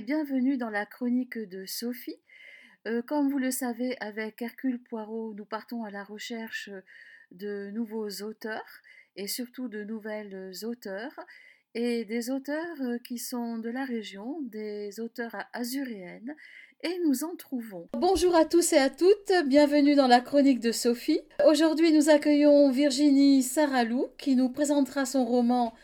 bienvenue dans la chronique de Sophie. Euh, comme vous le savez, avec Hercule Poirot, nous partons à la recherche de nouveaux auteurs et surtout de nouvelles auteurs et des auteurs euh, qui sont de la région, des auteurs azuréennes et nous en trouvons. Bonjour à tous et à toutes, bienvenue dans la chronique de Sophie. Aujourd'hui, nous accueillons Virginie Saralou qui nous présentera son roman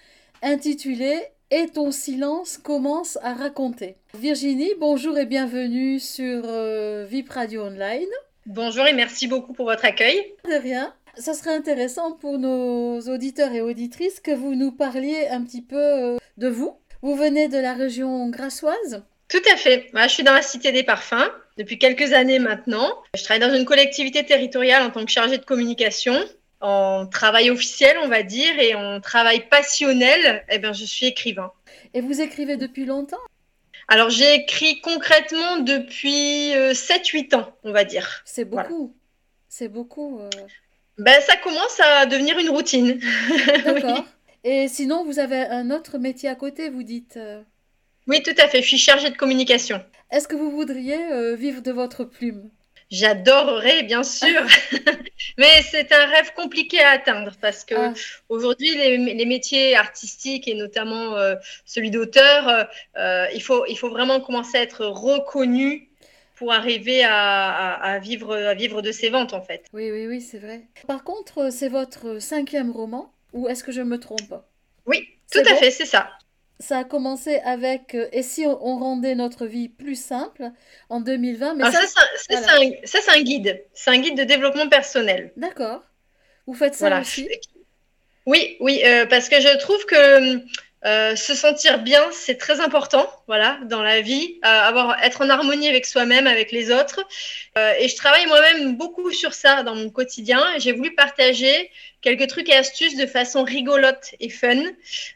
intitulé et ton silence commence à raconter. Virginie, bonjour et bienvenue sur euh, VIP Radio Online. Bonjour et merci beaucoup pour votre accueil. De rien. Ça serait intéressant pour nos auditeurs et auditrices que vous nous parliez un petit peu euh, de vous. Vous venez de la région grassoise? Tout à fait. Moi, je suis dans la Cité des Parfums depuis quelques années maintenant. Je travaille dans une collectivité territoriale en tant que chargée de communication en travail officiel, on va dire, et en travail passionnel, eh bien, je suis écrivain. Et vous écrivez depuis longtemps? Alors, j'ai écrit concrètement depuis 7-8 euh, ans, on va dire. C'est beaucoup. C'est beaucoup. Euh. Ben, ça commence à devenir une routine. D'accord. Et sinon, vous avez un autre métier à côté, vous dites euh. Oui, tout à fait. Je suis chargée de communication. Est-ce que vous voudriez vivre de votre plume? J'adorerais, bien sûr, mais c'est un rêve compliqué à atteindre parce que ah. aujourd'hui, les, métiers artistiques et notamment euh, celui d'auteur, euh, il, faut, il faut vraiment commencer à être reconnu pour arriver à, vivre, à vivre de ses ventes, en fait. Oui, oui, oui, c'est vrai. Par contre, c'est votre cinquième roman ou est-ce que je me trompe? Oui, tout à fait, c'est ça ça a commencé avec euh, Et si on, rendait notre vie plus simple en 2020 mais ça, ça, c'est un, guide. C'est un guide de développement personnel. D'accord. Vous faites ça aussi Oui, oui, euh, parce que je trouve que euh, se sentir bien, c'est très important, voilà, dans la vie, avoir être en harmonie avec soi-même, avec les autres. et je travaille moi-même beaucoup sur ça dans mon quotidien. J'ai voulu partager quelques trucs et astuces de façon rigolote et fun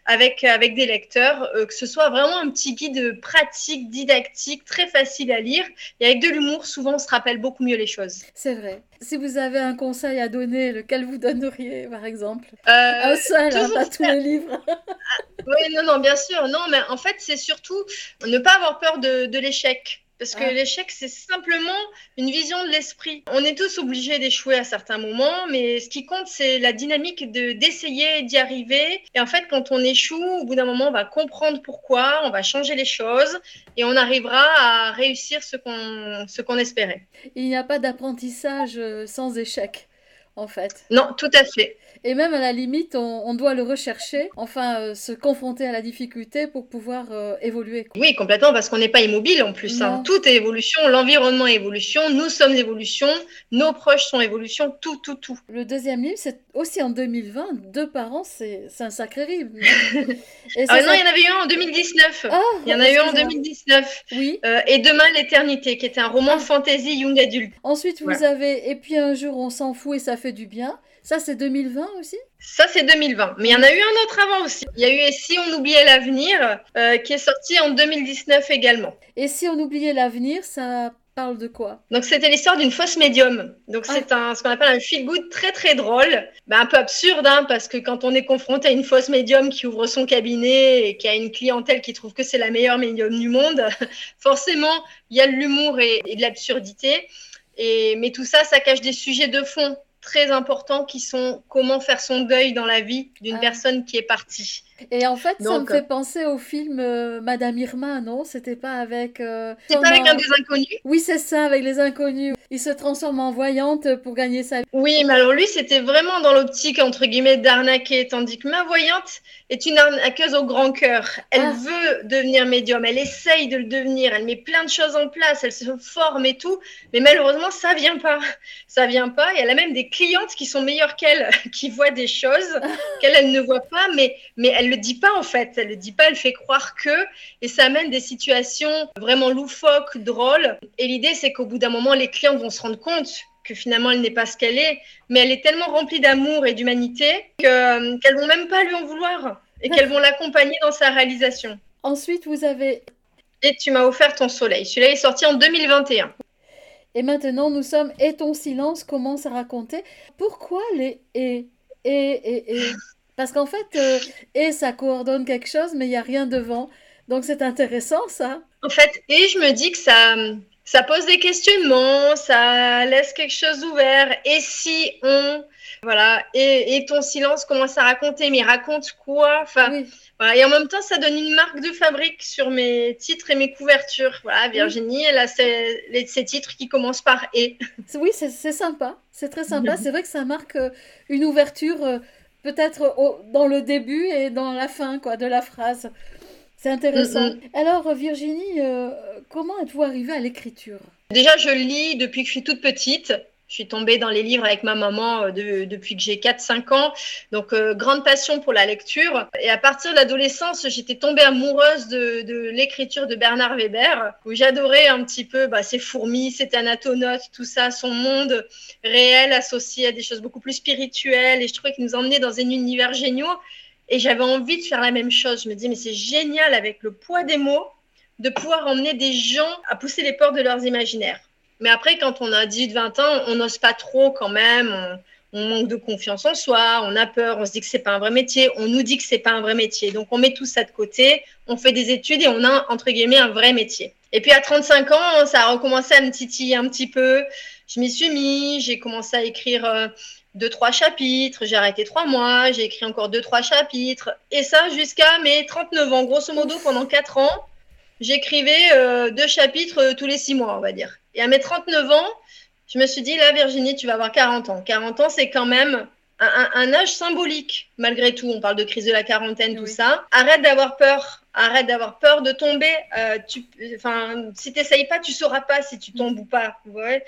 avec, avec des lecteurs, euh, que ce soit vraiment un petit guide pratique, didactique, très facile à lire. Et avec de l'humour, souvent, on se rappelle beaucoup mieux les choses. C'est vrai. Si vous avez un conseil à donner, lequel vous donneriez, par exemple? Euh, Un seul, hein, pas tous les livres. oui, non, non, bien sûr. Non, mais en fait, c'est surtout ne pas avoir peur de, de l'échec. Parce que ah. l'échec, c'est simplement une vision de l'esprit. On est tous obligés d'échouer à certains moments, mais ce qui compte, c'est la dynamique de d'essayer d'y arriver. Et en fait, quand on échoue, au bout d'un moment, on va comprendre pourquoi, on va changer les choses et on arrivera à réussir ce qu'on ce qu'on espérait. Il n'y a pas d'apprentissage euh, sans échec, en fait. Non, tout à fait. Et même à la limite, on, doit le rechercher, enfin euh, se confronter à la difficulté pour pouvoir euh, évoluer. Oui, complètement, parce qu'on n'est pas immobile en plus. Hein. Tout est évolution, l'environnement est évolution, nous sommes évolution, nos proches sont évolution, tout, tout, tout. Le deuxième livre, c'est aussi en 2020. Deux parents, c'est un sacré livre. ah non, il y en avait eu un en 2019. Ah, il y en a eu un en 2019. Oui. Euh, et Demain l'éternité, qui était un roman ah. fantasy young adulte. Ensuite, vous avez Et puis un jour, on s'en fout et ça fait du bien. Ça, c'est 2020 aussi? Ça, c'est 2020. Mais il y en a eu un autre avant aussi. Il y a eu Et si on oubliait l'avenir, euh, qui est sorti en 2019 également. Et si on oubliait l'avenir, ça parle de quoi? Donc c'était l'histoire d'une fausse médium. Donc ah. c'est un ce qu'on appelle un feel good très très drôle, ben, un peu absurde hein, parce que quand on est confronté à une fausse médium qui ouvre son cabinet et qui a une clientèle qui trouve que c'est la meilleure médium du monde, forcément il y a de l'humour et, et, de l'absurdité. Et mais tout ça, ça cache des sujets de fond très importants qui sont comment faire son deuil dans la vie d'une ah. personne qui est partie. Et en fait, ça me fait penser au film euh, Madame Irma, non? C'était pas avec. Euh, c'est pas avec un des inconnus? Oui, c'est ça, avec les inconnus. Il se transforme en voyante pour gagner sa vie. Oui, mais alors lui, c'était vraiment dans l'optique, entre guillemets, d'arnaquer. Tandis que ma voyante est une arnaqueuse au grand cœur. Elle ah. veut devenir médium, elle essaye de le devenir, elle met plein de choses en place, elle se forme et tout. Mais malheureusement, ça vient pas. Ça vient pas. Et elle a même des clientes qui sont meilleures qu'elle, qui voient des choses qu'elle, elle ne voit pas, mais, mais elle elle le dit pas en fait, elle le dit pas, elle fait croire que, et ça amène des situations vraiment loufoques, drôles. Et l'idée, c'est qu'au bout d'un moment, les clients vont se rendre compte que finalement, elle n'est pas ce qu'elle est, mais elle est tellement remplie d'amour et d'humanité euh, qu'elles vont même pas lui en vouloir et qu'elles vont l'accompagner dans sa réalisation. Ensuite, vous avez et tu m'as offert ton soleil. Celui-là est sorti en 2021. Et maintenant, nous sommes Et ton silence commence à raconter. Pourquoi les et, et, et, et parce qu'en fait, euh, et ça coordonne quelque chose, mais il n'y a rien devant. Donc c'est intéressant ça. En fait, et je me dis que ça, ça pose des questionnements, ça laisse quelque chose ouvert. Et si on, voilà, et, ton silence commence à raconter, mais raconte quoi? Enfin, Et en même temps, ça donne une marque de fabrique sur mes titres et mes couvertures. Voilà, Virginie, elle a ces, titres qui commencent par et. Oui, c'est sympa, c'est très sympa. c'est vrai que ça marque euh, une ouverture. Peut-être dans le début et dans la fin quoi, de la phrase. C'est intéressant. Alors Virginie, euh, comment êtes-vous arrivée à l'écriture? Déjà, je lis depuis que je suis toute petite. Je suis tombée dans les livres avec ma maman euh, depuis que j'ai 4-5 ans. Donc, euh, grande passion pour la lecture. Et à partir de l'adolescence, j'étais tombée amoureuse de, l'écriture de Bernard Weber, où j'adorais un petit peu bah, ses fourmis, ses thanatonautes, tout ça, son monde réel associé à des choses beaucoup plus spirituelles. Et je trouvais qu'il nous emmenait dans un univers géniaux. Et j'avais envie de faire la même chose. Je me dis, mais c'est génial avec le poids des mots de pouvoir emmener des gens à pousser les portes de leurs imaginaires. Mais après, quand on a 18-20 ans, on n'ose pas trop quand même. On, manque de confiance en soi, on a peur, on se dit que c'est pas un vrai métier, on nous dit que c'est pas un vrai métier. Donc on met tout ça de côté, on fait des études et on a entre guillemets un vrai métier. Et puis à 35 ans, ça a recommencé à me titiller un petit peu. Je m'y suis mis, j'ai commencé à écrire euh, deux, trois chapitres, j'ai arrêté trois mois, j'ai écrit encore deux, trois chapitres. Et ça jusqu'à mes 39 ans, grosso modo pendant quatre ans j'écrivais euh, deux chapitres euh, tous les six mois, on va dire. Et à mes 39 ans, je me suis dit, là, Virginie, tu vas avoir 40 ans. 40 ans, c'est quand même un, âge symbolique, malgré tout. On parle de crise de la quarantaine, tout ça. Arrête d'avoir peur. Arrête d'avoir peur de tomber. Euh, tu, enfin, si tu n'essayes pas, tu sauras pas si tu tombes ou pas. Ouais.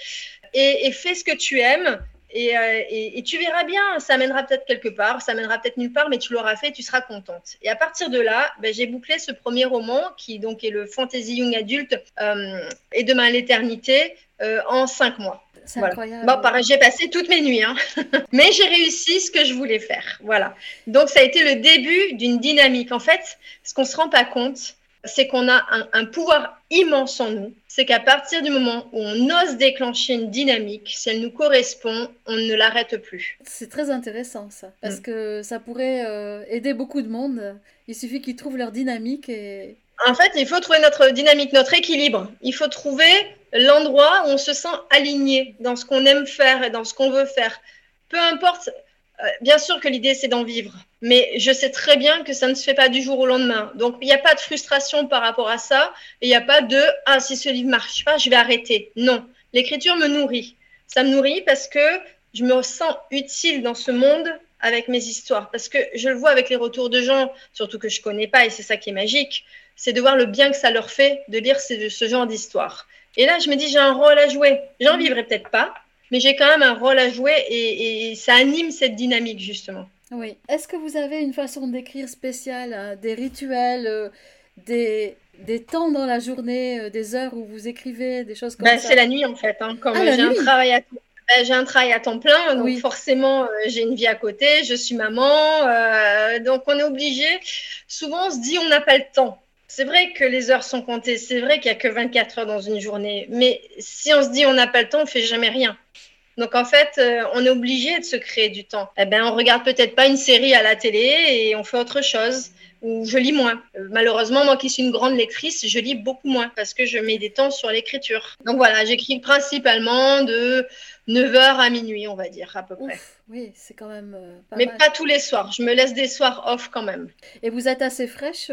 Et, et fais ce que tu aimes. Euh, et, tu verras bien, ça mènera peut-être quelque part, ça mènera peut-être nulle part, mais tu l'auras fait, tu seras contente. Et à partir de là, ben, j'ai bouclé ce premier roman, qui donc est le fantasy young adulte euh, et demain l'éternité, euh, en cinq mois. C'est incroyable. Bon, pareil, j'ai passé toutes mes nuits, hein. mais j'ai réussi ce que je voulais faire. Voilà. Donc ça a été le début d'une dynamique. En fait, ce qu'on se rend pas compte, c'est qu'on a un, pouvoir immense en nous. C'est qu'à partir du moment où on ose déclencher une dynamique, si elle nous correspond, on ne l'arrête plus. C'est très intéressant ça, parce mm. que ça pourrait euh, aider beaucoup de monde. Il suffit qu'ils trouvent leur dynamique et... En fait, il faut trouver notre dynamique, notre équilibre. Il faut trouver l'endroit où on se sent aligné dans ce qu'on aime faire et dans ce qu'on veut faire. Peu importe bien sûr que l'idée, c'est d'en vivre, mais je sais très bien que ça ne se fait pas du jour au lendemain. Donc, il n'y a pas de frustration par rapport à ça, il n'y a pas de « Ah, si ce livre marche pas, je vais arrêter ». Non, l'écriture me nourrit. Ça me nourrit parce que je me sens utile dans ce monde avec mes histoires, parce que je le vois avec les retours de gens, surtout que je ne connais pas, et c'est ça qui est magique, c'est de voir le bien que ça leur fait de lire ce, ce genre d'histoire. Et là, je me dis, j'ai un rôle à jouer. J'en vivrai peut-être pas, mais j'ai quand même un rôle à jouer et, ça anime cette dynamique justement. Oui. Est-ce que vous avez une façon d'écrire spéciale, hein, des rituels, euh, des, des temps dans la journée, euh, des heures où vous écrivez, des choses comme ben, ça? C'est la nuit en fait. Hein, comme ah, j'ai un travail à ben, j'ai un travail à temps plein, donc forcément euh, j'ai une vie à côté, je suis maman, donc on est obligé. Souvent on se dit on n'a pas le temps. C'est vrai que les heures sont comptées, c'est vrai qu'il n'y a que 24 heures dans une journée, mais si on se dit on n'a pas le temps, on fait jamais rien. Donc en fait, euh, on est obligé de se créer du temps. Eh ben, on regarde peut-être pas une série à la télé et on fait autre chose. Ou je lis moins. Euh, malheureusement, moi qui suis une grande lectrice, je lis beaucoup moins parce que je mets des temps sur l'écriture. Donc voilà, j'écris principalement de 9h à minuit, on va dire, à peu près. oui, c'est quand même euh, pas Mais pas tous les soirs. Je me laisse des soirs off quand même. Et vous êtes assez fraîche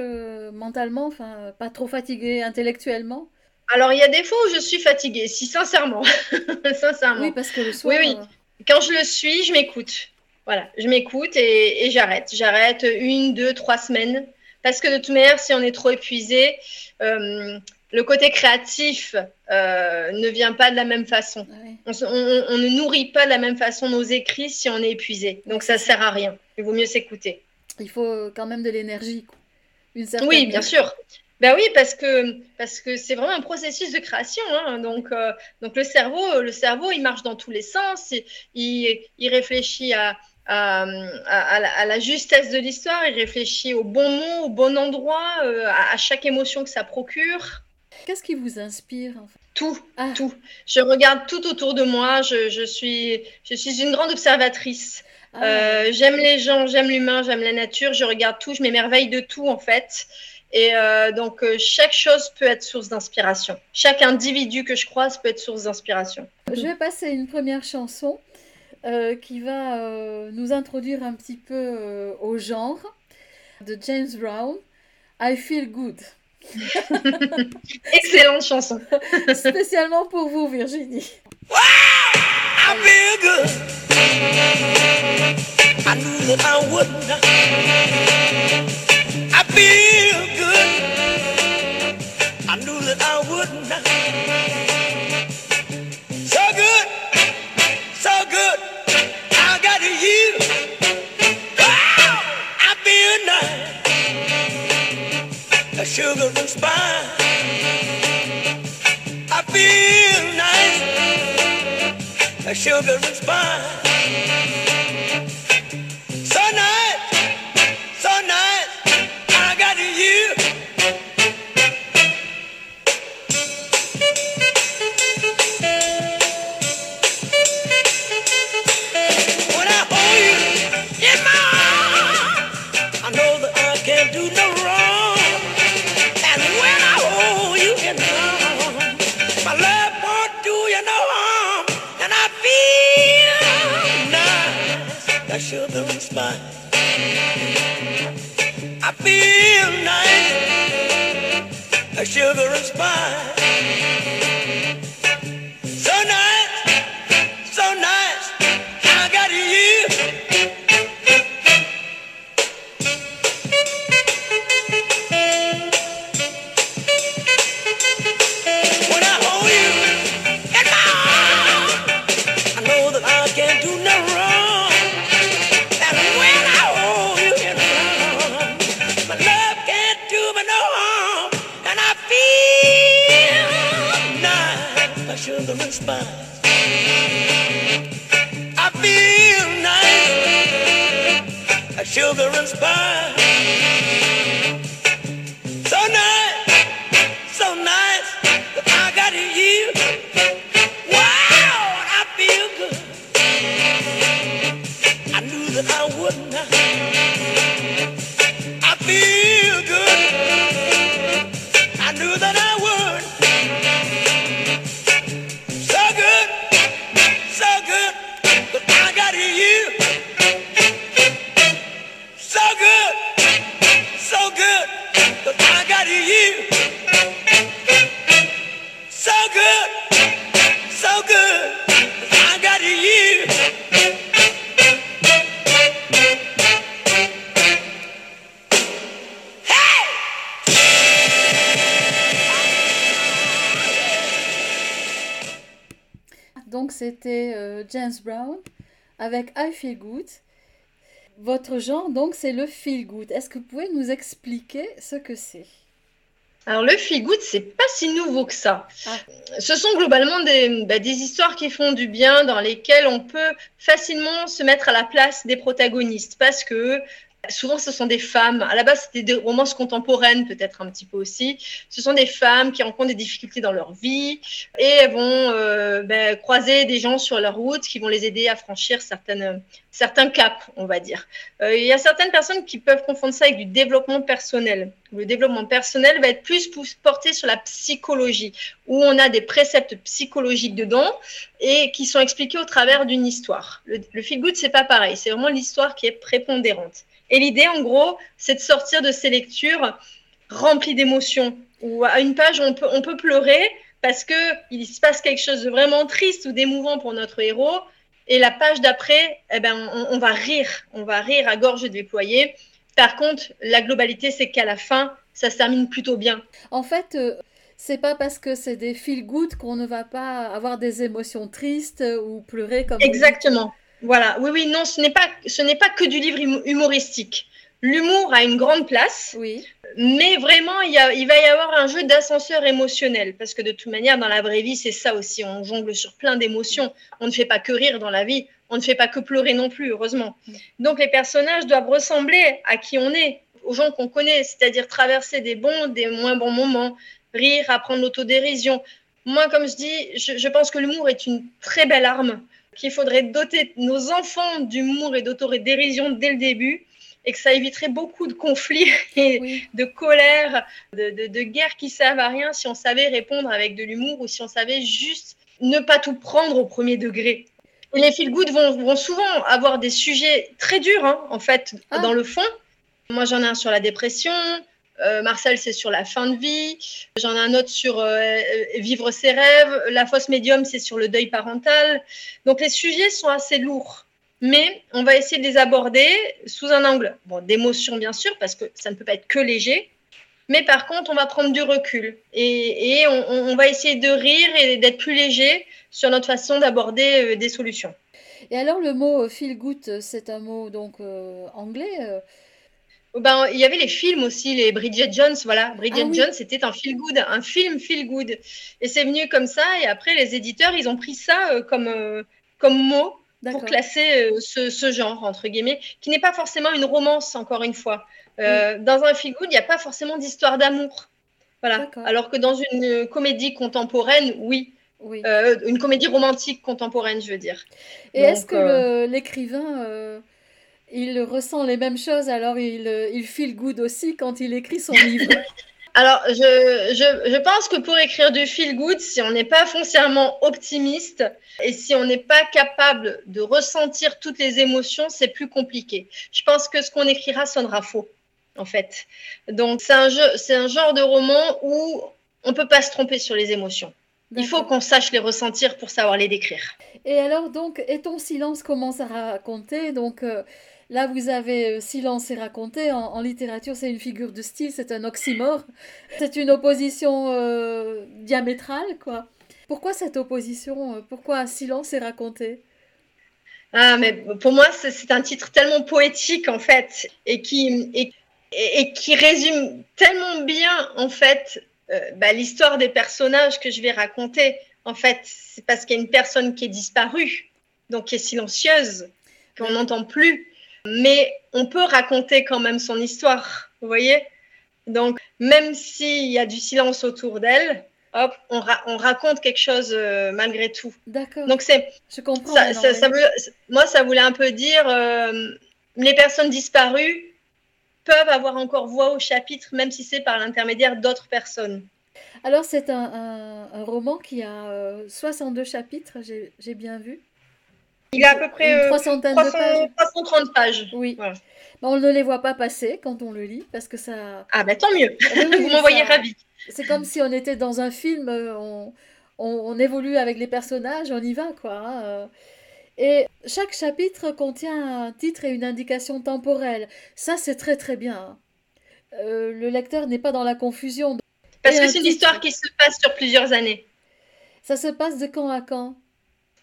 mentalement, enfin, pas trop fatiguée intellectuellement? Alors, il y a des fois où je suis fatiguée, si sincèrement. sincèrement. Oui, parce que le soir. Oui, oui. Euh, Quand je le suis, je m'écoute. Voilà, je m'écoute et, j'arrête. J'arrête une, deux, trois semaines. Parce que de toute manière, si on est trop épuisé, euh, le côté créatif euh, ne vient pas de la même façon. On, ne nourrit pas de la même façon nos écrits si on est épuisé. Donc ça sert à rien. Il vaut mieux s'écouter. Il faut quand même de l'énergie. Oui, bien sûr. Ben oui, parce que parce que c'est vraiment un processus de création. Hein. Donc euh, donc le cerveau le cerveau il marche dans tous les sens. Il, il, réfléchit à à, à, la, justesse de l'histoire. Il réfléchit au bon mot, au bon endroit, euh, à, chaque émotion que ça procure. Qu'est-ce qui vous inspire Tout, ah. tout. Je regarde tout autour de moi. Je, je, suis je suis une grande observatrice. Ah. Euh, j'aime les gens, j'aime l'humain, j'aime la nature. Je regarde tout, je m'émerveille de tout en fait. Et euh, donc, euh, chaque chose peut être source d'inspiration. Chaque individu que je croise peut être source d'inspiration. Je vais passer une première chanson euh, qui va nous introduire un petit peu au genre de James Brown. I Feel Good. Excellente chanson. Spécialement pour vous, Virginie. Wow, I feel good. I knew that I wouldn't. I feel sugar and spice. I feel nice. Sugar and spice. Sugar. I feel nice, like sugar and spice. Avec I Feel Good. Votre genre, donc, c'est le feel good. Est-ce que vous pouvez nous expliquer ce que c'est? Alors, le feel good, c'est pas si nouveau que ça. Ah. Ce sont globalement des, bah, des histoires qui font du bien, dans lesquelles on peut facilement se mettre à la place des protagonistes, parce que Souvent, ce sont des femmes. À la base, c'était des romances contemporaines, peut-être un petit peu aussi. Ce sont des femmes qui rencontrent des difficultés dans leur vie et elles vont euh, ben, croiser des gens sur leur route qui vont les aider à franchir certaines, certains caps, on va dire. Euh, il y a certaines personnes qui peuvent confondre ça avec du développement personnel. Le développement personnel va être plus porté sur la psychologie, où on a des préceptes psychologiques dedans et qui sont expliqués au travers d'une histoire. Le, le feel good, c'est pas pareil. C'est vraiment l'histoire qui est prépondérante. Et l'idée, en gros, c'est de sortir de ces lectures remplies d'émotions, où à une page, on peut, on peut pleurer parce qu'il se passe quelque chose de vraiment triste ou d'émouvant pour notre héros. Et la page d'après, eh ben, on, on, va rire, on va rire à gorge déployée. Par contre, la globalité, c'est qu'à la fin, ça se termine plutôt bien. En fait, euh, c'est pas parce que c'est des feel good qu'on ne va pas avoir des émotions tristes ou pleurer comme Exactement. Voilà, oui, oui, non, ce n'est pas, ce n'est pas que du livre humoristique. L'humour a une grande place, oui. mais vraiment, il, y a, il va y avoir un jeu d'ascenseur émotionnel, parce que de toute manière, dans la vraie vie, c'est ça aussi, on jongle sur plein d'émotions. On ne fait pas que rire dans la vie, on ne fait pas que pleurer non plus, heureusement. Donc les personnages doivent ressembler à qui on est, aux gens qu'on connaît, c'est-à-dire traverser des bons, des moins bons moments, rire, apprendre l'autodérision. Moi, comme je dis, je, je pense que l'humour est une très belle arme qu'il faudrait doter nos enfants d'humour et d'autodérision dès le début. et que ça éviterait beaucoup de conflits et de colère, de, de, de guerres qui servent à rien si on savait répondre avec de l'humour ou si on savait juste ne pas tout prendre au premier degré. Et les feel good vont, vont, souvent avoir des sujets très durs, hein, en fait, ah. dans le fond. Moi, j'en ai un sur la dépression. Euh, Marcel, c'est sur la fin de vie. J'en ai un autre sur euh, vivre ses rêves. La fausse médium, c'est sur le deuil parental. Donc, les sujets sont assez lourds. Mais on va essayer de les aborder sous un angle bon, d'émotion, bien sûr, parce que ça ne peut pas être que léger. Mais par contre, on va prendre du recul et, on, va essayer de rire et d'être plus léger sur notre façon d'aborder euh, des solutions. Et alors, le mot feel good, c'est un mot donc euh, anglais ben, il y avait les films aussi, les Bridget Jones, voilà. Bridget ah, oui. Jones, c'était un feel good, un film feel good. Et c'est venu comme ça. Et après, les éditeurs, ils ont pris ça euh, comme, euh, comme mot pour classer euh, ce, ce, genre, entre guillemets, qui n'est pas forcément une romance, encore une fois. Dans un feel good, il n'y a pas forcément d'histoire d'amour. Voilà. Alors que dans une comédie contemporaine, oui. oui. Une comédie romantique contemporaine, je veux dire. Et est-ce que l'écrivain il ressent les mêmes choses, alors il, il feel good aussi quand il écrit son livre. Alors, je, je, je, pense que pour écrire du feel good, si on n'est pas foncièrement optimiste et si on n'est pas capable de ressentir toutes les émotions, c'est plus compliqué. Je pense que ce qu'on écrira sonnera faux, en fait. Donc, c'est un, jeu, c'est un genre de roman où on ne peut pas se tromper sur les émotions. Il faut qu'on sache les ressentir pour savoir les décrire. Et alors, donc, et ton silence commence à raconter, donc... Euh, Là, vous avez euh, silence et raconté. En, en littérature, c'est une figure de style, c'est un oxymore. C'est une opposition euh, diamétrale, quoi. Pourquoi cette opposition euh, Pourquoi silence et raconté? Ah, mais pour moi, c'est un titre tellement poétique, en fait, et qui, et, et qui résume tellement bien, en fait, euh, bah, l'histoire des personnages que je vais raconter. En fait, c'est parce qu'il y a une personne qui est disparue, donc qui est silencieuse, qu'on n'entend plus mais on peut raconter quand même son histoire, vous voyez? Donc, même s'il y a du silence autour d'elle, hop, on, ra on, raconte quelque chose euh, malgré tout. D'accord. Donc, c'est. Je comprends. Ça, ça, ça veut, moi, ça voulait un peu dire euh, les personnes disparues peuvent avoir encore voix au chapitre, même si c'est par l'intermédiaire d'autres personnes. Alors, c'est un, un, un, roman qui a euh, 62 chapitres, j'ai bien vu. Il a à peu près une 300, de pages. 330 pages. Oui. Voilà. on ne les voit pas passer quand on le lit parce que ça. Ah, bah tant mieux. Oui, Vous m'envoyez ça... ravi. C'est comme si on était dans un film, euh, on, on, on, évolue avec les personnages, on y va, quoi. Hein. Euh. Et chaque chapitre contient un titre et une indication temporelle. Ça, c'est très très bien. Euh, le lecteur n'est pas dans la confusion. Parce et que c'est une histoire qui se passe sur plusieurs années. Ça se passe de quand à quand?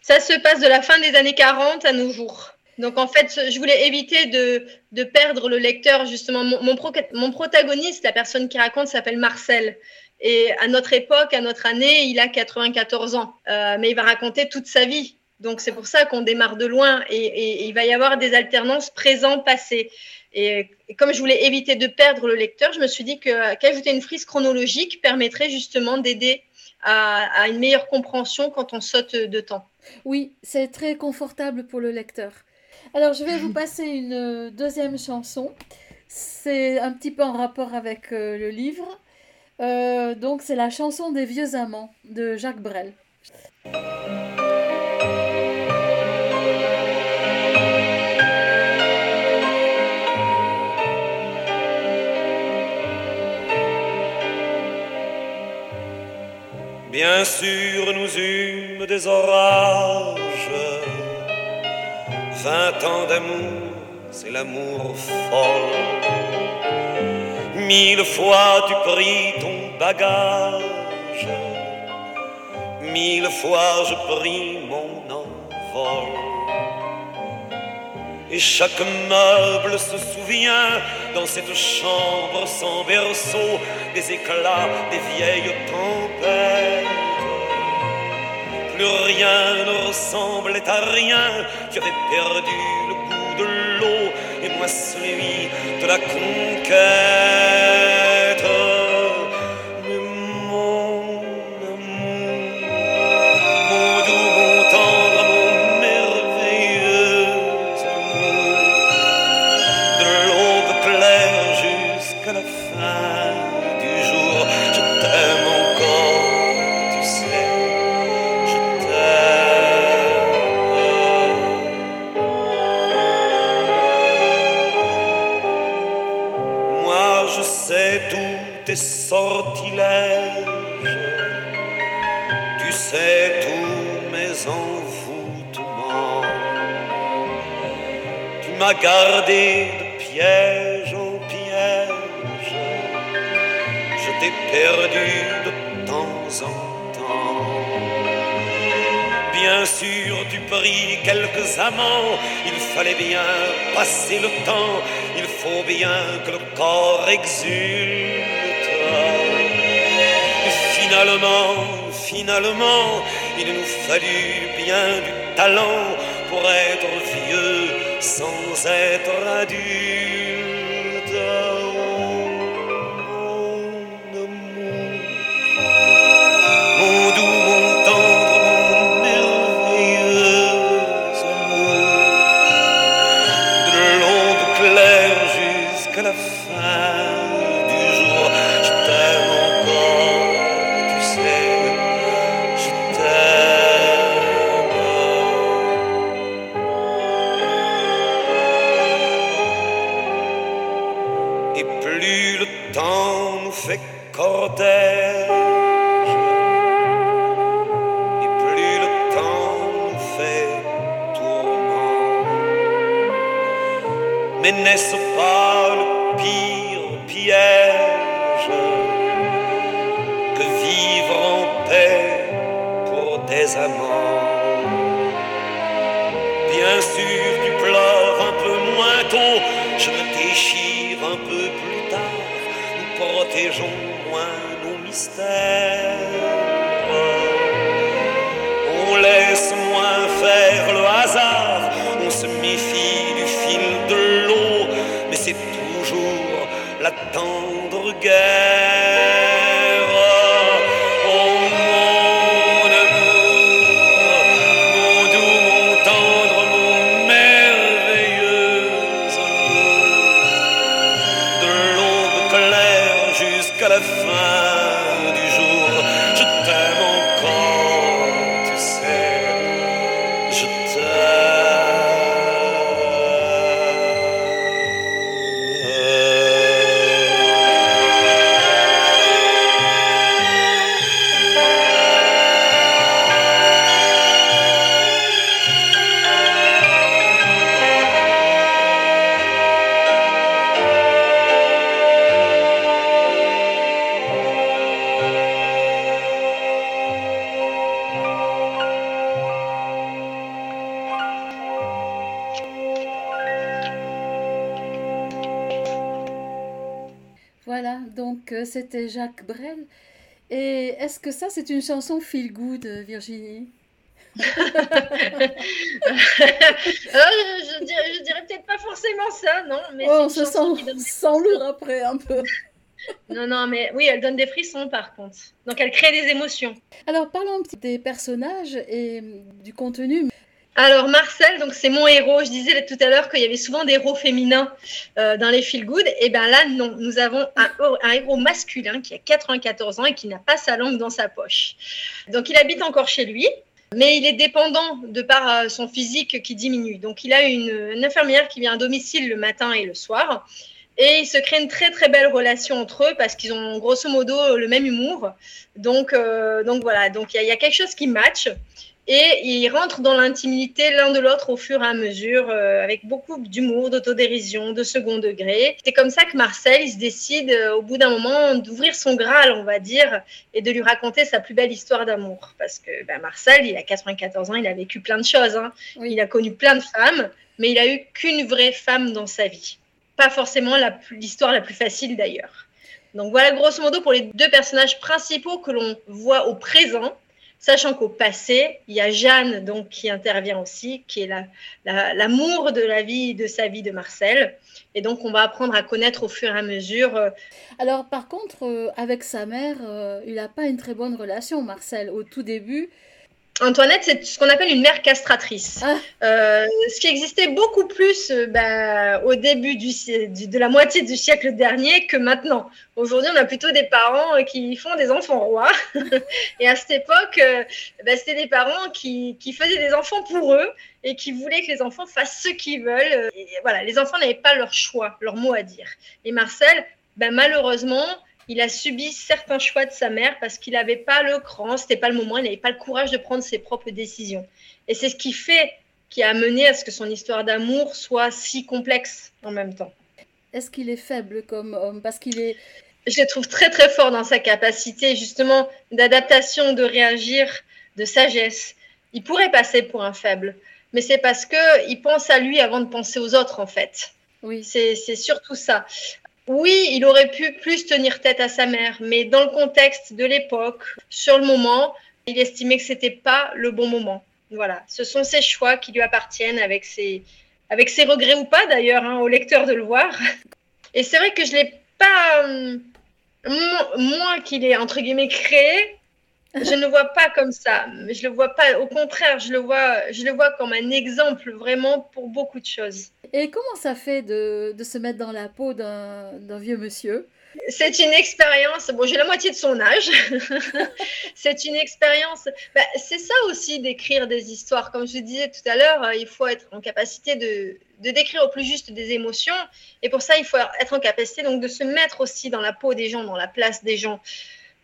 Ça se passe de la fin des années 40 à nos jours. Donc en fait, je voulais éviter de, de perdre le lecteur. Justement, mon, mon, pro, mon, protagoniste, la personne qui raconte, s'appelle Marcel. Et à notre époque, à notre année, il a 94 ans. Euh, mais il va raconter toute sa vie. Donc c'est pour ça qu'on démarre de loin et, il va y avoir des alternances présent-passé. Et, comme je voulais éviter de perdre le lecteur, je me suis dit qu'ajouter qu une frise chronologique permettrait justement d'aider à une meilleure compréhension quand on saute de temps. Oui, c'est très confortable pour le lecteur. Alors, je vais vous passer une euh, deuxième chanson. C'est un petit peu en rapport avec euh, le livre. Euh, donc, c'est la chanson des vieux amants de Jacques Brel. Bien sûr, nous eûmes des orages. Vingt ans d'amour, c'est l'amour folle. Mille fois tu pris ton bagage. Mille fois je pris mon envol. Et chaque meuble se souvient dans cette chambre sans berceau des éclats des vieilles tempêtes. Plus rien ne ressemblait à rien, tu avais perdu le goût de l'eau et moi celui de la conquête. Gardé de piège en piège. Je t'ai perdu de temps en temps. Bien sûr, tu pris quelques amants. Il fallait bien passer le temps. Il faut bien que le corps exulte. Et finalement, finalement, il nous fallut bien du talent pour être vieux sans être c'était Jacques Brel. Et est-ce que ça, c'est une chanson feel good, Virginie? Euh, je dirais, dirais peut-être pas forcément ça, non. Mais Oh, on se sent, sent lourd après un peu. Non, non, mais oui, elle donne des frissons par contre. Donc elle crée des émotions. Alors parlons un petit des personnages et euh, du contenu. Alors Marcel, donc c'est mon héros. Je disais tout à l'heure qu'il y avait souvent des héros féminins euh, dans les feel good. Et bien là, non, nous avons un, héros masculin qui a 94 ans et qui n'a pas sa langue dans sa poche. Donc il habite encore chez lui. Mais il est dépendant de par euh, son physique qui diminue. Donc il a une, infirmière qui vient à domicile le matin et le soir. Et il se crée une très très belle relation entre eux parce qu'ils ont grosso modo le même humour. Donc, euh, donc voilà, donc il y, y a quelque chose qui match. Et ils rentrent dans l'intimité l'un de l'autre au fur et à mesure, euh, avec beaucoup d'humour, d'autodérision, de second degré. C'est comme ça que Marcel, il se décide euh, au bout d'un moment d'ouvrir son Graal, on va dire, et de lui raconter sa plus belle histoire d'amour. Parce que ben, Marcel, il a 94 ans, il a vécu plein de choses. hein. Oui. Il a connu plein de femmes, mais il a eu qu'une vraie femme dans sa vie. Pas forcément la l'histoire la plus facile d'ailleurs. Donc voilà grosso modo pour les deux personnages principaux que l'on voit au présent, sachant qu'au passé, il y a Jeanne donc qui intervient aussi, qui est la- la- l'amour de la vie, de sa vie de Marcel. Et donc on va apprendre à connaître au fur et à mesure. euh, Alors par contre, euh, avec sa mère, euh, il n'a pas une très bonne relation, Marcel. Au tout début, Antoinette, c'est ce qu'on appelle une mère castratrice. Ah. Euh, ce qui existait beaucoup plus euh, bah, au début du, si- du- de la moitié du siècle dernier que maintenant. Aujourd'hui, on a plutôt des parents euh, qui font des enfants rois. et à cette époque, euh, bah, c'était des parents qui, qui faisaient des enfants pour eux et qui voulaient que les enfants fassent ce qu'ils veulent. Et voilà, les enfants n'avaient pas leur choix, leur mot à dire. Et Marcel, bah, malheureusement, il a subi certains choix de sa mère parce qu'il n'avait pas le cran, c'était pas le moment, il n'avait pas le courage de prendre ses propres décisions. Et c'est ce qui fait, qui a amené à ce que son histoire d'amour soit si complexe en même temps. Est-ce qu'il est faible comme homme? Parce qu'il est. Je le trouve très très fort dans sa capacité justement d'adaptation, de réagir, de sagesse. Il pourrait passer pour un faible, mais c'est parce que il pense à lui avant de penser aux autres en fait. Oui. C'est surtout ça. Oui, il aurait pu plus tenir tête à sa mère, mais dans le contexte de l'époque, sur le moment, il estimait que c'était pas le bon moment. Voilà, ce sont ses choix qui lui appartiennent avec ses, avec ses regrets ou pas d'ailleurs, hein, au lecteur de le voir. Et c'est vrai que je l'ai pas, hum, moins qu'il est entre guillemets créé, je ne le vois pas comme ça. Je le vois pas. Au contraire, je le vois, je le vois comme un exemple vraiment pour beaucoup de choses. Et comment ça fait de, de se mettre dans la peau d'un vieux monsieur? C'est une expérience. Bon, j'ai la moitié de son âge. c'est une expérience. Bah, c'est ça aussi d'écrire des histoires. Comme je disais tout à l'heure, euh, il faut être en capacité de, de, décrire au plus juste des émotions. Et pour ça, il faut être en capacité donc de se mettre aussi dans la peau des gens, dans la place des gens.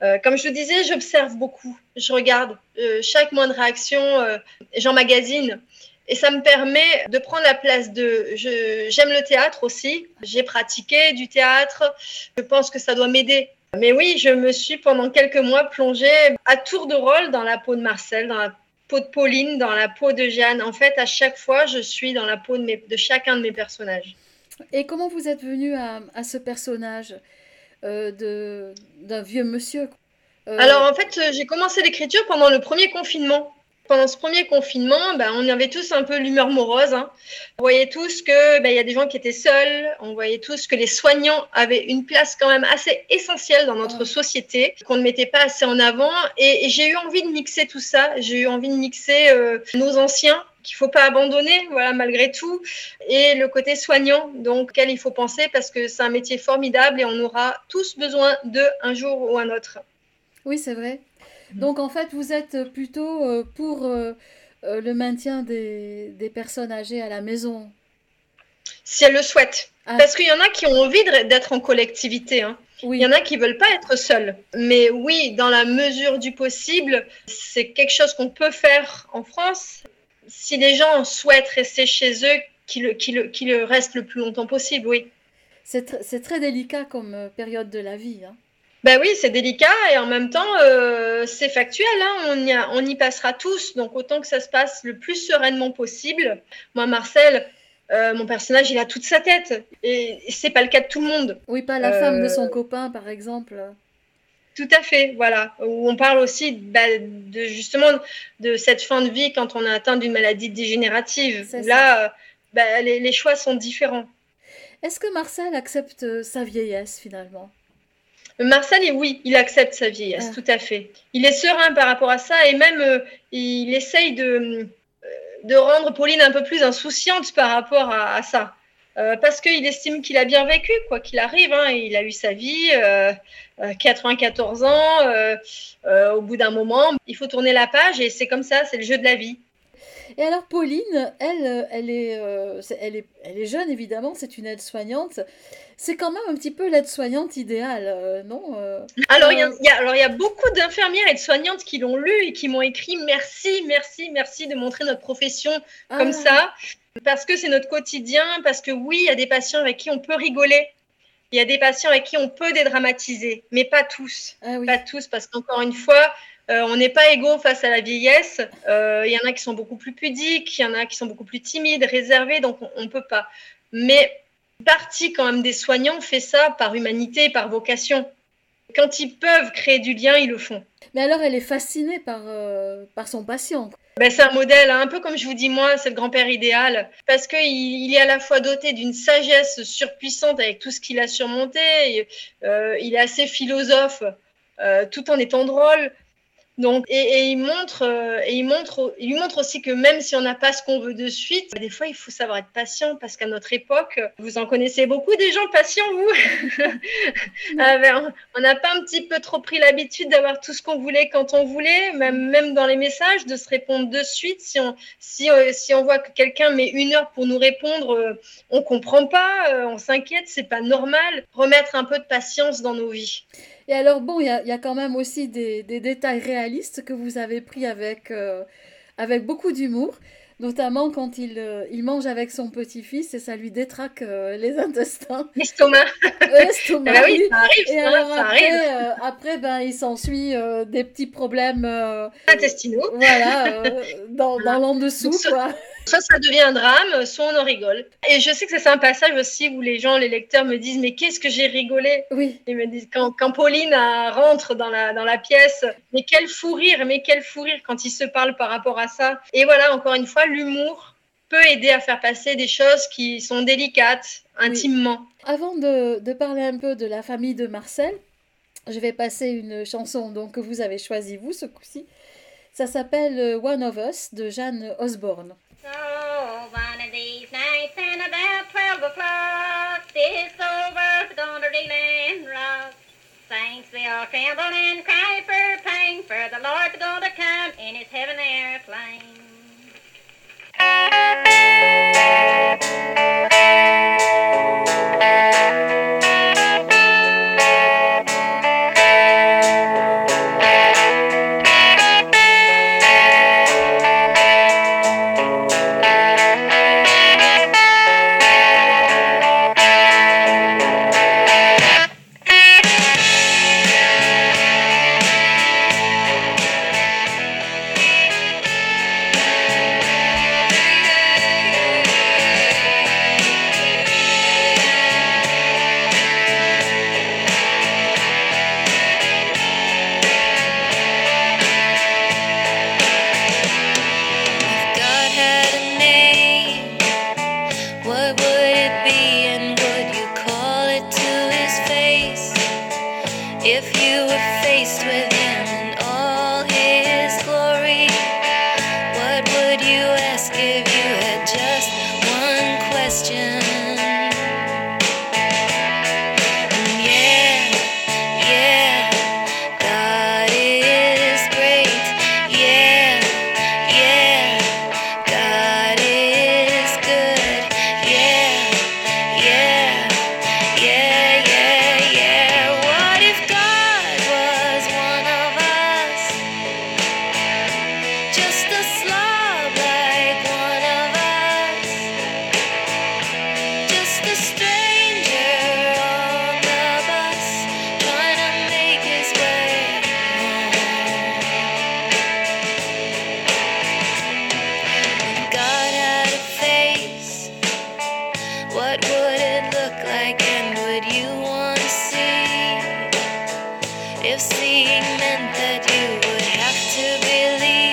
Euh, comme je vous disais, j'observe beaucoup, je regarde euh, chaque moindre réaction, euh, j'emmagasine. Et ça me permet de prendre la place de... J'aime le théâtre aussi, j'ai pratiqué du théâtre, je pense que ça doit m'aider. Mais oui, je me suis pendant quelques mois plongée à tour de rôle dans la peau de Marcel, dans la peau de Pauline, dans la peau de Jeanne. En fait, à chaque fois, je suis dans la peau de, chacun de mes personnages. Et comment vous êtes venu à, ce personnage? D'un vieux monsieur. Euh, Alors en fait, j'ai commencé l'écriture pendant le premier confinement. Pendant ce premier confinement, ben, on avait tous un peu l'humeur morose. Hein. On voyait tous que ben, il y a des gens qui étaient seuls. On voyait tous que les soignants avaient une place quand même assez essentielle dans notre société, qu'on ne mettait pas assez en avant. Et, j'ai eu envie de mixer tout ça. J'ai eu envie de mixer euh, nos anciens qu'il faut pas abandonner, voilà, malgré tout, et le côté soignant, donc auquel il faut penser parce que c'est un métier formidable et on aura tous besoin d'eux un jour ou un autre. Oui, c'est vrai. Donc en fait, vous êtes plutôt euh, pour euh, euh, le maintien des, des, personnes âgées à la maison Si elles le souhaitent. Ah. Parce qu'il y en a qui ont envie d'être en collectivité. Hein. Oui. Il y en a qui veulent pas être seuls. Mais oui, dans la mesure du possible, c'est quelque chose qu'on peut faire en France si les gens souhaitent rester chez eux, qu'ils le, restent le plus longtemps possible, oui. C'est très délicat comme euh, période de la vie. Hein. Ben oui, c'est délicat et en même temps, euh, c'est factuel. Hein. on, y on, y passera tous, donc autant que ça se passe le plus sereinement possible. Moi, Marcel, euh, mon personnage, il a toute sa tête et c'est pas le cas de tout le monde. Oui, pas la femme de son copain, par exemple. Tout à fait, voilà. Où on parle aussi bah, de justement de cette fin de vie quand on a atteint d'une maladie dégénérative. là, euh, bah, les, choix sont différents. Est-ce que Marcel accepte euh, sa vieillesse finalement? Marcel, oui, il accepte sa vieillesse, ah. tout à fait. Il est serein par rapport à ça et même euh, il essaye de, de rendre Pauline un peu plus insouciante par rapport à ça. Euh, parce qu'il estime qu'il a bien vécu, quoi qu'il arrive. Hein, il a eu sa vie, 94 euh, euh, ans. au bout d'un moment, il faut tourner la page et c'est comme ça, c'est le jeu de la vie. Et alors Pauline, elle, elle, est, elle, est, elle est jeune évidemment, c'est une aide-soignante. C'est quand même un petit peu l'aide-soignante idéale, non alors, il y a, alors il y a beaucoup d'infirmières aides-soignantes qui l'ont lu et qui m'ont écrit merci, merci, merci de montrer notre profession comme ah. ça parce que c'est notre quotidien, parce que oui, il y a des patients avec qui on peut rigoler, il y a des patients avec qui on peut dédramatiser, mais pas tous. Ah pas tous, parce qu'encore une fois, euh, on n'est pas égaux face à la vieillesse. Euh, il y en a qui sont beaucoup plus pudiques, il y en a qui sont beaucoup plus timides, réservés, donc on ne peut pas. Mais partie quand même des soignants fait ça par humanité, par vocation. Quand ils peuvent créer du lien, ils le font. Mais alors, elle est fascinée par, euh, par son patient. Ben, c'est un modèle, hein, un peu comme je vous dis moi, c'est le grand-père idéal, parce qu'il il est à la fois doté d'une sagesse surpuissante avec tout ce qu'il a surmonté, euh, il est assez philosophe, euh, tout en étant drôle. Donc, et, il montre, euh, et il montre, il lui montre aussi que même si on n'a pas ce qu'on veut de suite, des fois il faut savoir être patient parce qu'à notre époque, vous en connaissez beaucoup des gens patients, vous. Ah, ben, on n'a pas un petit peu trop pris l'habitude d'avoir tout ce qu'on voulait quand on voulait, même, même dans les messages, de se répondre de suite. Si on, si, euh, si on voit que quelqu'un met une heure pour nous répondre, euh, on comprend pas, on s'inquiète, c'est pas normal. Remettre un peu de patience dans nos vies. Et alors, bon, il y a, quand même aussi des, des, détails réalistes que vous avez pris avec, euh, avec beaucoup d'humour, notamment quand il, euh, il mange avec son petit-fils et ça lui détraque euh, les intestins. L'estomac. L'estomac. bah oui, ça arrive. Et ça, alors ça après, arrive. après ben, il s'ensuit des petits problèmes. Intestinaux. Voilà, dans, dans l'en dessous, quoi. Soit ça devient un drame, soit on en rigole. Et je sais que c'est un passage aussi où les gens, les lecteurs me disent Mais qu'est-ce que j'ai rigolé? Oui. Ils me disent quand, quand Pauline euh, rentre dans la, dans la pièce, mais quel fou rire, mais quel fou rire quand ils se parlent par rapport à ça. Et voilà, encore une fois, l'humour peut aider à faire passer des choses qui sont délicates, intimement. Oui. Avant de, de, parler un peu de la famille de Marcel, je vais passer une chanson donc, que vous avez choisie, vous, ce coup-ci. Ça s'appelle One of Us de Jeanne Osborne. So one of these nights and about twelve o'clock, this old world's gonna reel and rock. Saints they all tremble and cry for pain, for the Lord's gonna come in his heaven airplane. Thank you. Just a slob like one of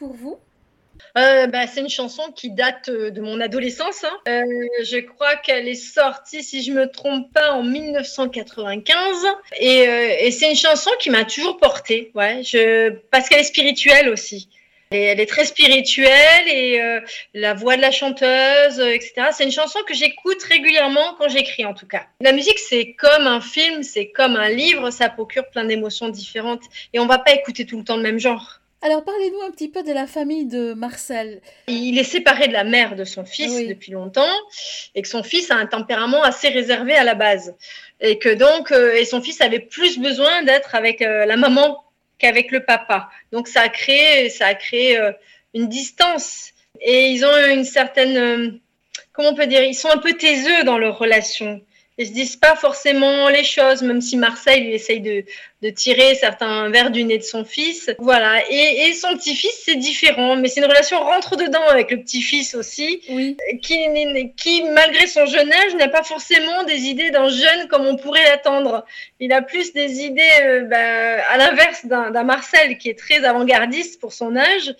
pour vous Euh, bah, c'est une chanson qui date euh, de mon adolescence. hein. Euh, je crois qu'elle est sortie, si je me trompe pas, en 1995. Et, c'est une chanson qui m'a toujours portée, ouais, parce qu'elle est spirituelle aussi. Elle est très spirituelle et la voix de la chanteuse, etc. C'est une chanson que j'écoute régulièrement quand j'écris, en tout cas. La musique, c'est comme un film, c'est comme un livre, ça procure plein d'émotions différentes. Et on va pas écouter tout le temps le même genre. Alors parlez-nous un petit peu de la famille de Marcel. Il est séparé de la mère de son fils Oui. depuis longtemps et que son fils a un tempérament assez réservé à la base et que donc euh, et son fils avait plus besoin d'être avec euh, la maman qu'avec le papa. Donc ça a créé ça a créé euh, une distance et ils ont une certaine comment on peut dire ils sont un peu taiseux dans leur relation. Ils se disent pas forcément les choses, même si Marseille lui essaye de, de tirer certains verres du nez de son fils. Voilà. Et, et son petit-fils, c'est différent, mais c'est une relation rentre-dedans avec le petit-fils aussi, Oui, qui, qui, malgré son jeune âge, n'a pas forcément des idées d'un jeune comme on pourrait l'attendre. Il a plus des idées, euh, bah, à l'inverse d'un Marcel qui est très avant-gardiste pour son âge.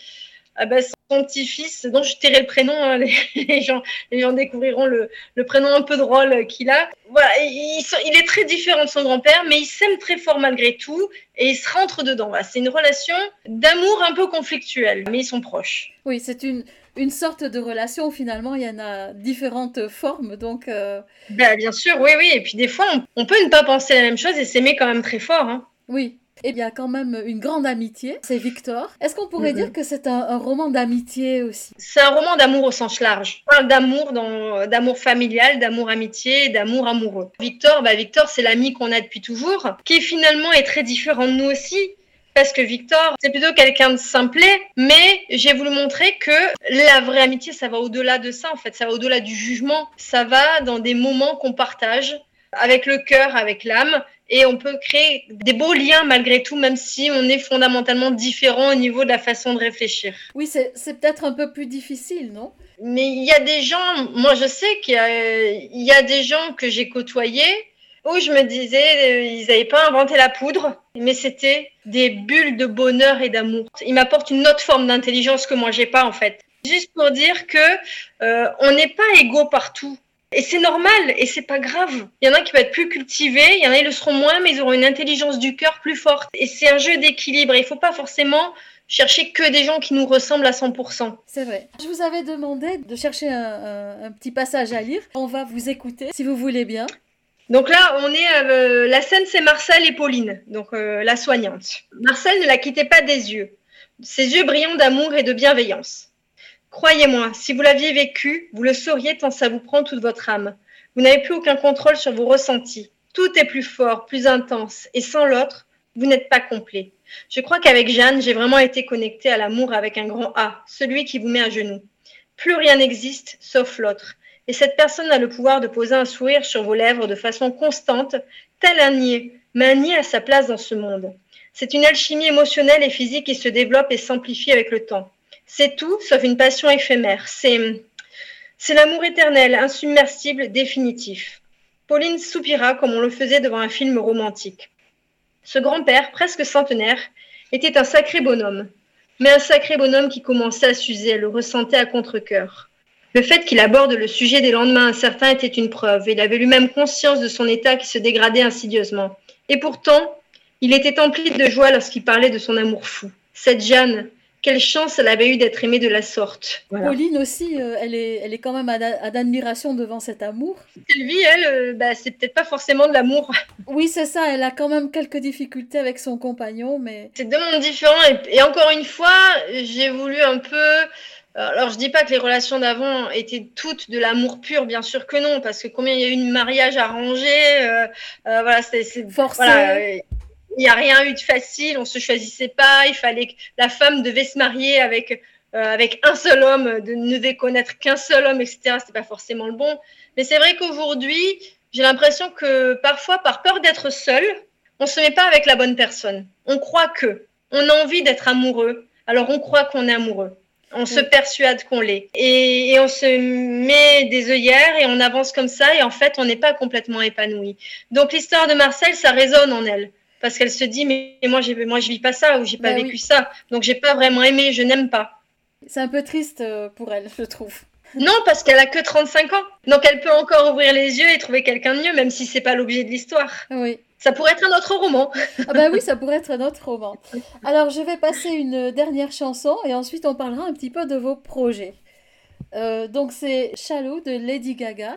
Ah bah, son petit-fils, dont je tairai le prénom, hein, les, les gens, les gens découvriront le, le prénom un peu drôle qu'il a. Voilà, il, est très différent de son grand-père, mais il s'aime très fort malgré tout et il se rentre dedans. Voilà, c'est une relation d'amour un peu conflictuelle, mais ils sont proches. oui, c'est une, une sorte de relation où finalement il y en a différentes formes. Donc euh, Ben, bien sûr, oui, oui. Et puis des fois, on, on peut ne pas penser la même chose et s'aimer quand même très fort. Hein. oui. Et bien, quand même une grande amitié, c'est Victor. Est-ce qu'on pourrait dire que c'est un, un roman d'amitié aussi? C'est un roman d'amour au sens large. On parle d'amour, dans- d'amour familial, d'amour amitié, d'amour amoureux. Victor, bah Victor, c'est l'ami qu'on a depuis toujours, qui finalement est très différent de nous aussi. Parce que Victor, c'est plutôt quelqu'un de simplet, mais j'ai voulu montrer que la vraie amitié, ça va au-delà de ça, en fait. Ça va au-delà du jugement. Ça va dans des moments qu'on partage avec le cœur, avec l'âme, et on peut créer des beaux liens malgré tout, même si on est fondamentalement différent au niveau de la façon de réfléchir. Oui, c'est peut-être un peu plus difficile, non? Mais il y a des gens, moi je sais qu'il y a, il y a des gens que j'ai côtoyés où je me disais, euh, ils n'avaient pas inventé la poudre, mais c'était des bulles de bonheur et d'amour. Ils m'apportent une autre forme d'intelligence que moi j'ai pas en fait. Juste pour dire que euh, on n'est pas égaux partout. Et c'est normal, et c'est pas grave. Il y en a qui vont être plus cultivés, il y en a qui le seront moins, mais ils auront une intelligence du cœur plus forte. Et c'est un jeu d'équilibre. Il faut pas forcément chercher que des gens qui nous ressemblent à 100%. C'est vrai. Je vous avais demandé de chercher un, un- un petit passage à lire. On va vous écouter, si vous voulez bien. Donc là, on est euh, la scène, c'est Marcel et Pauline, donc euh, la soignante. Marcel ne la quittait pas des yeux, ses yeux brillants d'amour et de bienveillance. Croyez-moi, si vous l'aviez vécu, vous le sauriez tant ça vous prend toute votre âme. Vous n'avez plus aucun contrôle sur vos ressentis. Tout est plus fort, plus intense, et sans l'autre, vous n'êtes pas complet. Je crois qu'avec Jeanne, j'ai vraiment été connectée à l'amour avec un grand A, celui qui vous met à genoux. Plus rien n'existe sauf l'autre. Et cette personne a le pouvoir de poser un sourire sur vos lèvres de façon constante, tel un niais, mais un niais à sa place dans ce monde. C'est une alchimie émotionnelle et physique qui se développe et s'amplifie avec le temps. C'est tout sauf une passion éphémère. C'est, l'amour éternel, insubmersible, définitif. Pauline soupira comme on le faisait devant un film romantique. Ce grand-père, presque centenaire, était un sacré bonhomme. Mais un sacré bonhomme qui commençait à s'user, le ressentait à contre-cœur. Le fait qu'il aborde le sujet des lendemains incertains était une preuve. Il avait lui-même conscience de son état qui se dégradait insidieusement. Et pourtant, il était empli de joie lorsqu'il parlait de son amour fou. Cette Jeanne, quelle chance elle avait eue d'être aimée de la sorte. Voilà. Pauline aussi, euh, elle, est, elle est quand même à, d'admiration devant cet amour. Sylvie, elle, euh, bah, c'est peut-être pas forcément de l'amour. Oui, c'est ça, elle a quand même quelques difficultés avec son compagnon, mais C'est deux mondes différents. Et, et encore une fois, j'ai voulu un peu. Alors, je dis pas que les relations d'avant étaient toutes de l'amour pur, bien sûr que non, parce que combien il y a eu de mariages arrangés, euh, euh, voilà, c'est, voilà, euh, il n'y a rien eu de facile, on se choisissait pas, il fallait que la femme devait se marier avec euh, avec un seul homme, de ne devait connaître qu'un seul homme, etc. C'était pas forcément le bon. Mais c'est vrai qu'aujourd'hui, j'ai l'impression que parfois, par peur d'être seul, on se met pas avec la bonne personne. On croit que, on a envie d'être amoureux, alors on croit qu'on est amoureux. On se persuade qu'on l'est. Et, et on se met des œillères et on avance comme ça et en fait, on n'est pas complètement épanoui. Donc l'histoire de Marcel, ça résonne en elle. Parce qu'elle se dit, mais moi, j'ai- moi je vis pas ça ou j'ai pas Bah oui. vécu ça. Donc j'ai pas vraiment aimé, je n'aime pas. C'est un peu triste euh, pour elle, je trouve. Non, parce qu'elle a que 35 ans. Donc elle peut encore ouvrir les yeux et trouver quelqu'un de mieux, même si c'est pas l'objet de l'histoire. Oui. Ça pourrait être un autre roman. Ah bah oui, ça pourrait être un autre roman. Alors, je vais passer une dernière chanson et ensuite on parlera un petit peu de vos projets. Euh, donc c'est Shallow de Lady Gaga.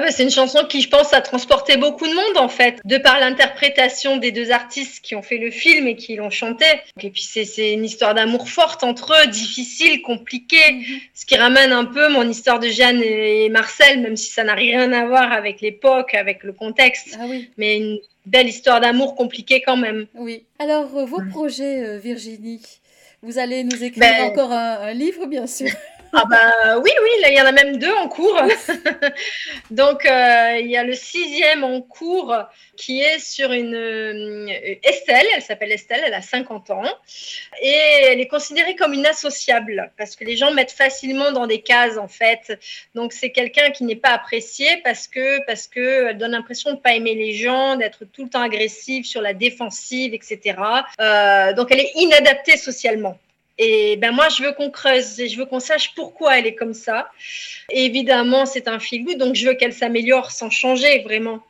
Ah bah, c'est une chanson qui, je pense, a transporté beaucoup de monde en fait, de par l'interprétation des deux artistes qui ont fait le film et qui l'ont chanté. Et puis c'est une histoire d'amour forte entre eux, difficile, compliquée, ce qui ramène un peu mon histoire de Jeanne et Marcel, même si ça n'a rien à voir avec l'époque, avec le contexte, Ah oui, mais une belle histoire d'amour compliquée quand même. oui. Alors, euh, vos projets, euh, Virginie Vous allez nous écrire Ben- encore un, un livre, bien sûr. Ah bah oui, oui, il y en a même deux en cours. Donc euh, il y a le sixième en cours qui est sur une euh, Estelle, elle s'appelle Estelle, elle a 50 ans et elle est considérée comme une parce que les gens mettent facilement dans des cases en fait. Donc c'est quelqu'un qui n'est pas apprécié parce que parce que elle donne l'impression de pas aimer les gens, d'être tout le temps agressive, sur la défensive, etc. Euh, donc elle est inadaptée socialement. Et ben moi, je veux qu'on creuse et je veux qu'on sache pourquoi elle est comme ça. Évidemment, c'est un fil donc je veux qu'elle s'améliore sans changer vraiment.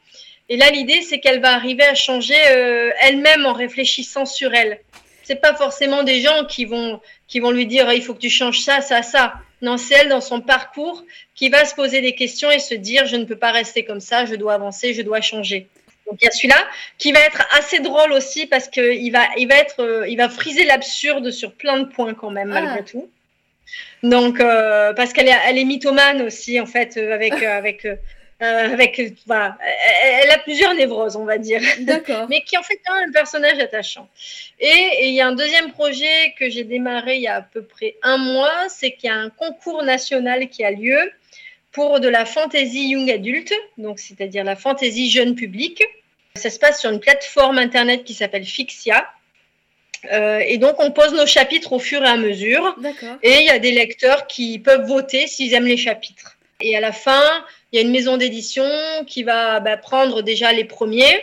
Et là, l'idée, c'est qu'elle va arriver à changer euh, elle-même en réfléchissant sur elle. C'est pas forcément des gens qui vont qui vont lui dire il faut que tu changes ça, ça, ça. Non, c'est elle dans son parcours qui va se poser des questions et se dire je ne peux pas rester comme ça, je dois avancer, je dois changer. Donc il y a celui-là qui va être assez drôle aussi parce que il va, il va être, euh, il va friser l'absurde sur plein de points quand même Ah. malgré tout. Donc euh, parce qu'elle est, elle est mythomane aussi en fait euh, avec, avec, euh, avec, voilà, elle, a plusieurs névroses on va dire D'accord. mais qui en fait quand même un personnage attachant. Et et il y a un deuxième projet que j'ai démarré il y a à peu près un mois, c'est qu'il y a un concours national qui a lieu pour de la fantasy young adulte, donc c'est-à-dire la fantasy jeune public. Ça se passe sur une plateforme internet qui s'appelle Fixia. Euh, et donc on pose nos chapitres au fur et à mesure. D'accord. Et il y a des lecteurs qui peuvent voter s'ils aiment les chapitres. Et à la fin, il y a une maison d'édition qui va bah, prendre déjà les premiers,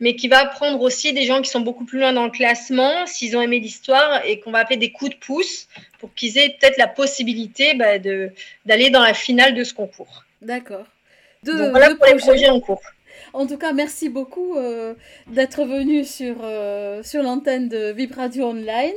mais qui va prendre aussi des gens qui sont beaucoup plus loin dans le classement, s'ils ont aimé l'histoire, et qu'on va appeler des coups de pouce, pour qu'ils aient peut-être la possibilité bah, d'aller dans la finale de ce concours. D'accord. Voilà pour les projets. projets en cours. En tout cas, merci beaucoup euh, d'être venu sur, euh, sur l'antenne de Vib Radio Online.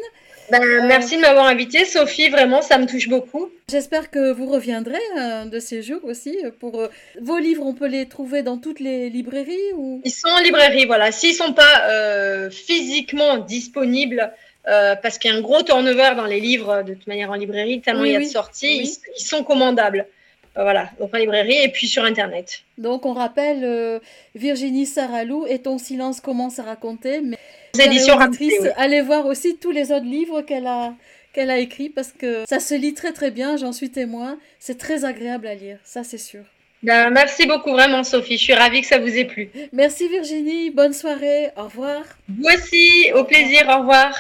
Ben, Euh. Merci de m'avoir invité, Sophie, vraiment, ça me touche beaucoup. J'espère que vous reviendrez de ces jours aussi. Pour euh, vos livres, on peut les trouver dans toutes les librairies ou? Ils sont en librairie, voilà. S'ils sont pas euh, physiquement disponibles, euh, parce qu'il y a un gros turnover dans les livres, de toute manière en librairie, tellement Oui, il y a de sorties, Oui. ils, ils sont commandables. Voilà, donc en librairie et puis sur Internet. Donc on rappelle euh, Virginie Saralou et ton silence commence à raconter. Mais Les éditions oui. allez voir aussi tous les autres livres qu'elle a qu'elle a écrits parce que ça se lit très très bien. J'en suis témoin. C'est très agréable à lire, ça c'est sûr. Ben, merci beaucoup vraiment, Sophie. Je suis ravie que ça vous ait plu. Merci Virginie. Bonne soirée. Au revoir. Vous aussi, au plaisir, au revoir.